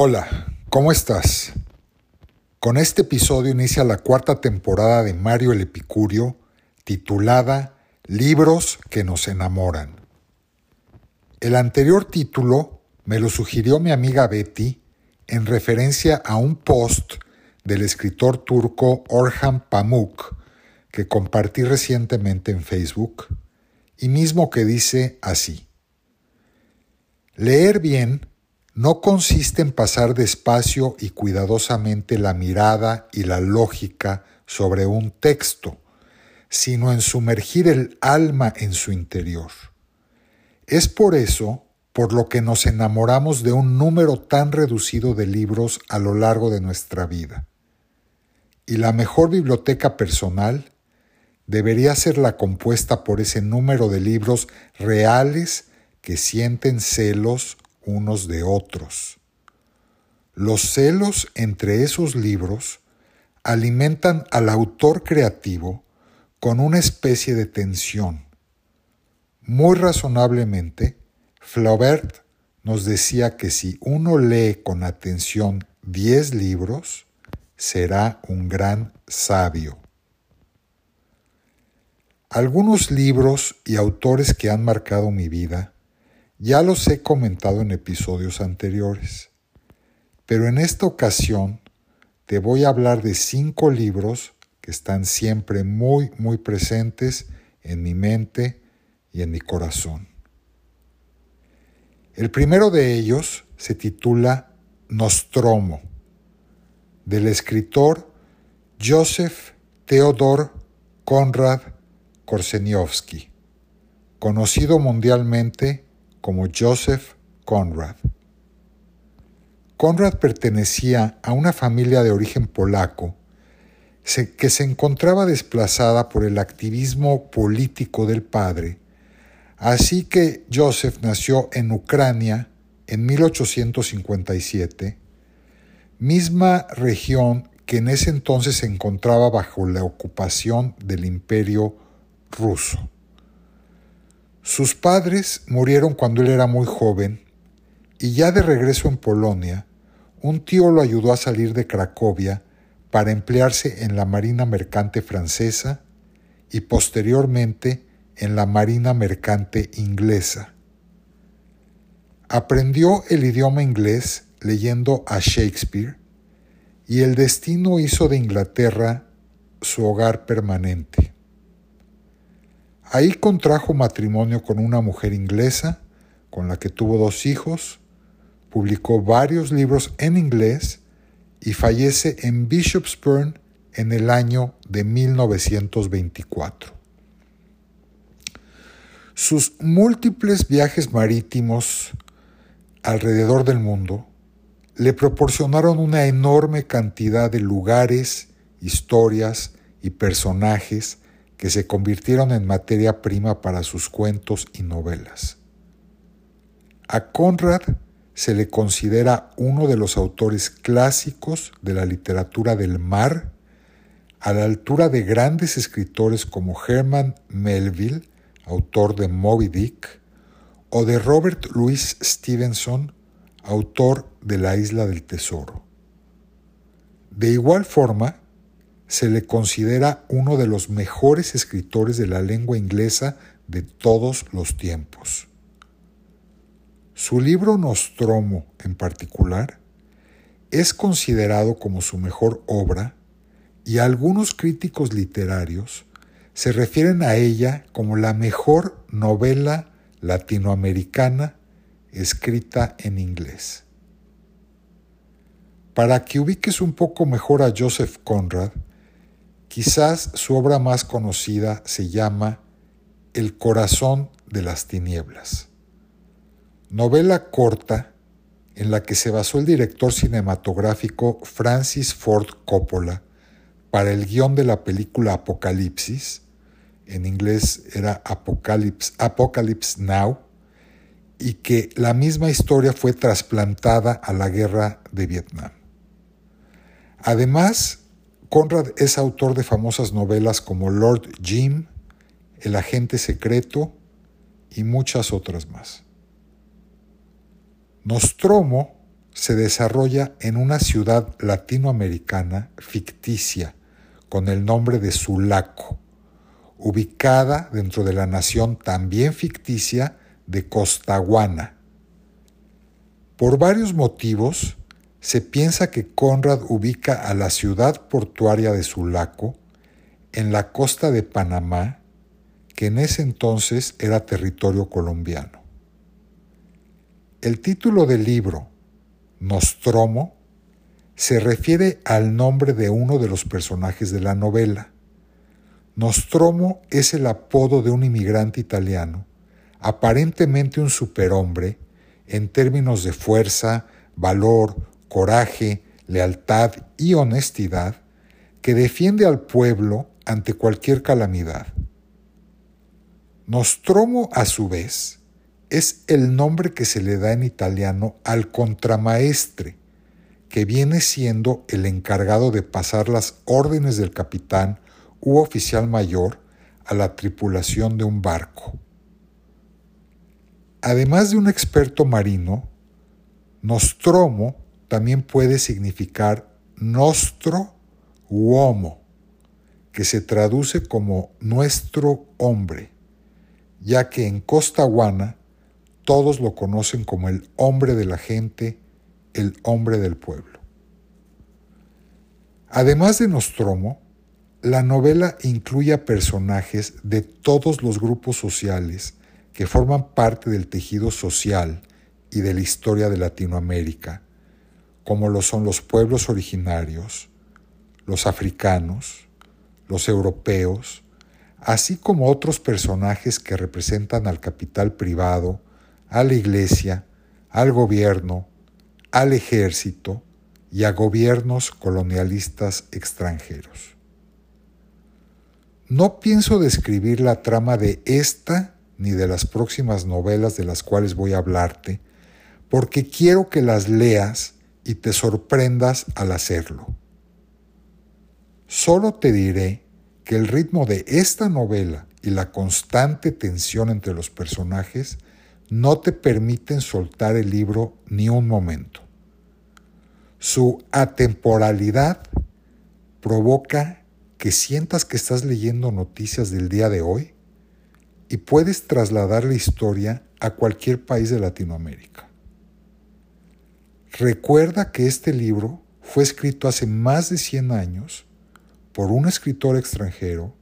Hola, ¿cómo estás? Con este episodio inicia la cuarta temporada de Mario el Epicurio, titulada Libros que nos enamoran. El anterior título me lo sugirió mi amiga Betty en referencia a un post del escritor turco Orhan Pamuk que compartí recientemente en Facebook y mismo que dice así. Leer bien no consiste en pasar despacio y cuidadosamente la mirada y la lógica sobre un texto, sino en sumergir el alma en su interior. Es por eso por lo que nos enamoramos de un número tan reducido de libros a lo largo de nuestra vida. Y la mejor biblioteca personal debería ser la compuesta por ese número de libros reales que sienten celos unos de otros. Los celos entre esos libros alimentan al autor creativo con una especie de tensión. Muy razonablemente, Flaubert nos decía que si uno lee con atención diez libros, será un gran sabio. Algunos libros y autores que han marcado mi vida ya los he comentado en episodios anteriores, pero en esta ocasión te voy a hablar de cinco libros que están siempre muy, muy presentes en mi mente y en mi corazón. El primero de ellos se titula Nostromo, del escritor Joseph Theodor Konrad Korseniowski, conocido mundialmente como Joseph Conrad. Conrad pertenecía a una familia de origen polaco que se encontraba desplazada por el activismo político del padre, así que Joseph nació en Ucrania en 1857, misma región que en ese entonces se encontraba bajo la ocupación del imperio ruso. Sus padres murieron cuando él era muy joven y ya de regreso en Polonia, un tío lo ayudó a salir de Cracovia para emplearse en la Marina Mercante francesa y posteriormente en la Marina Mercante inglesa. Aprendió el idioma inglés leyendo a Shakespeare y el destino hizo de Inglaterra su hogar permanente. Ahí contrajo matrimonio con una mujer inglesa, con la que tuvo dos hijos, publicó varios libros en inglés y fallece en Bishopsburn en el año de 1924. Sus múltiples viajes marítimos alrededor del mundo le proporcionaron una enorme cantidad de lugares, historias y personajes que se convirtieron en materia prima para sus cuentos y novelas. A Conrad se le considera uno de los autores clásicos de la literatura del mar, a la altura de grandes escritores como Herman Melville, autor de Moby Dick, o de Robert Louis Stevenson, autor de La Isla del Tesoro. De igual forma, se le considera uno de los mejores escritores de la lengua inglesa de todos los tiempos. Su libro Nostromo, en particular, es considerado como su mejor obra y algunos críticos literarios se refieren a ella como la mejor novela latinoamericana escrita en inglés. Para que ubiques un poco mejor a Joseph Conrad, Quizás su obra más conocida se llama El corazón de las tinieblas. Novela corta en la que se basó el director cinematográfico Francis Ford Coppola para el guion de la película Apocalipsis, en inglés era Apocalypse, Apocalypse Now, y que la misma historia fue trasplantada a la guerra de Vietnam. Además, Conrad es autor de famosas novelas como Lord Jim, El agente secreto y muchas otras más. Nostromo se desarrolla en una ciudad latinoamericana ficticia con el nombre de Sulaco, ubicada dentro de la nación también ficticia de Costaguana. Por varios motivos, se piensa que Conrad ubica a la ciudad portuaria de Sulaco en la costa de Panamá, que en ese entonces era territorio colombiano. El título del libro, Nostromo, se refiere al nombre de uno de los personajes de la novela. Nostromo es el apodo de un inmigrante italiano, aparentemente un superhombre en términos de fuerza, valor, coraje, lealtad y honestidad, que defiende al pueblo ante cualquier calamidad. Nostromo, a su vez, es el nombre que se le da en italiano al contramaestre, que viene siendo el encargado de pasar las órdenes del capitán u oficial mayor a la tripulación de un barco. Además de un experto marino, Nostromo también puede significar nostro uomo, que se traduce como nuestro hombre, ya que en Costaguana todos lo conocen como el hombre de la gente, el hombre del pueblo. Además de Nostromo, la novela incluye a personajes de todos los grupos sociales que forman parte del tejido social y de la historia de Latinoamérica, como lo son los pueblos originarios, los africanos, los europeos, así como otros personajes que representan al capital privado, a la iglesia, al gobierno, al ejército y a gobiernos colonialistas extranjeros. No pienso describir la trama de esta ni de las próximas novelas de las cuales voy a hablarte, porque quiero que las leas y te sorprendas al hacerlo. Solo te diré que el ritmo de esta novela y la constante tensión entre los personajes no te permiten soltar el libro ni un momento. Su atemporalidad provoca que sientas que estás leyendo noticias del día de hoy y puedes trasladar la historia a cualquier país de Latinoamérica. Recuerda que este libro fue escrito hace más de 100 años por un escritor extranjero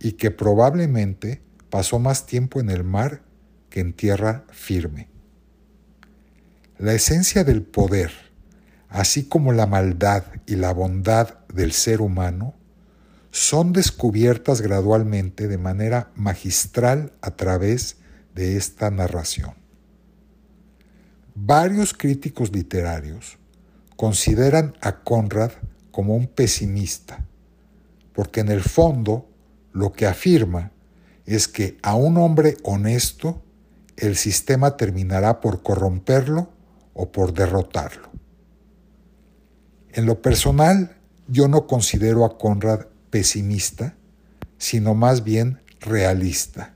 y que probablemente pasó más tiempo en el mar que en tierra firme. La esencia del poder, así como la maldad y la bondad del ser humano, son descubiertas gradualmente de manera magistral a través de esta narración. Varios críticos literarios consideran a Conrad como un pesimista, porque en el fondo lo que afirma es que a un hombre honesto el sistema terminará por corromperlo o por derrotarlo. En lo personal, yo no considero a Conrad pesimista, sino más bien realista.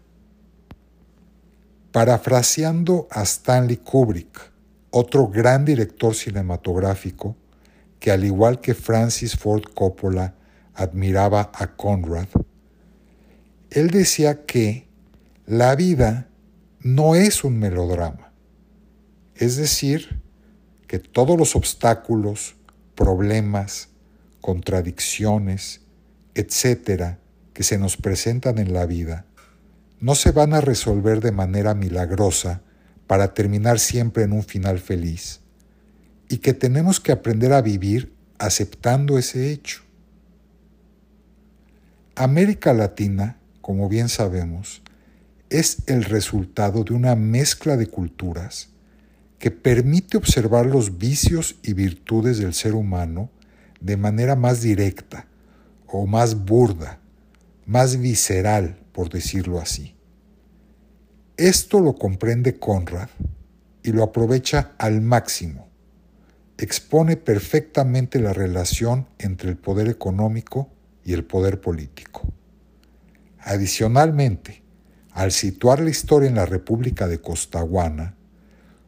Parafraseando a Stanley Kubrick, otro gran director cinematográfico que al igual que Francis Ford Coppola admiraba a Conrad, él decía que la vida no es un melodrama, es decir, que todos los obstáculos, problemas, contradicciones, etcétera, que se nos presentan en la vida no se van a resolver de manera milagrosa para terminar siempre en un final feliz, y que tenemos que aprender a vivir aceptando ese hecho. América Latina, como bien sabemos, es el resultado de una mezcla de culturas que permite observar los vicios y virtudes del ser humano de manera más directa o más burda, más visceral, por decirlo así. Esto lo comprende Conrad y lo aprovecha al máximo. Expone perfectamente la relación entre el poder económico y el poder político. Adicionalmente, al situar la historia en la República de Costaguana,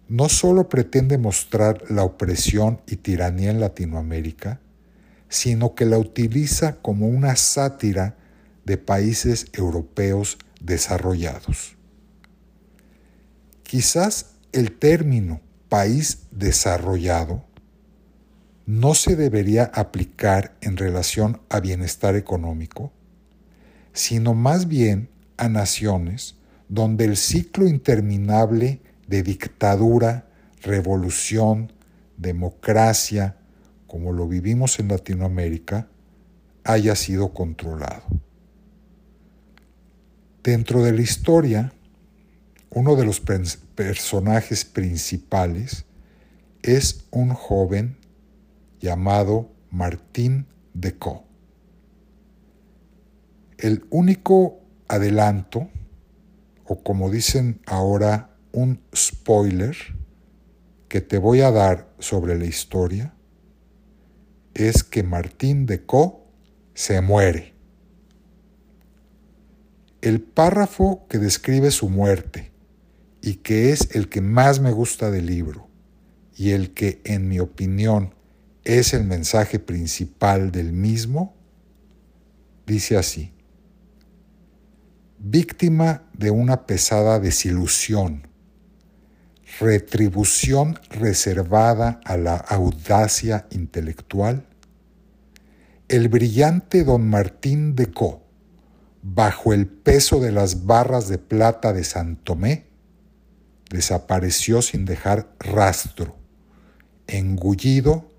no solo pretende mostrar la opresión y tiranía en Latinoamérica, sino que la utiliza como una sátira de países europeos desarrollados. Quizás el término país desarrollado no se debería aplicar en relación a bienestar económico, sino más bien a naciones donde el ciclo interminable de dictadura, revolución, democracia, como lo vivimos en Latinoamérica, haya sido controlado. Dentro de la historia, uno de los personajes principales es un joven llamado Martín de Co. El único adelanto, o como dicen ahora, un spoiler que te voy a dar sobre la historia, es que Martín de Co se muere. El párrafo que describe su muerte y que es el que más me gusta del libro y el que, en mi opinión, es el mensaje principal del mismo, dice así, víctima de una pesada desilusión, retribución reservada a la audacia intelectual, el brillante don Martín de Co, bajo el peso de las barras de plata de San Tomé, desapareció sin dejar rastro, engullido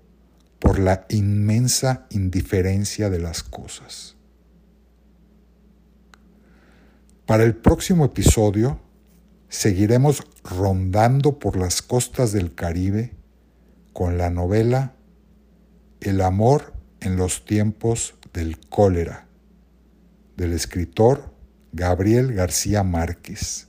por la inmensa indiferencia de las cosas. Para el próximo episodio seguiremos rondando por las costas del Caribe con la novela El amor en los tiempos del cólera del escritor Gabriel García Márquez.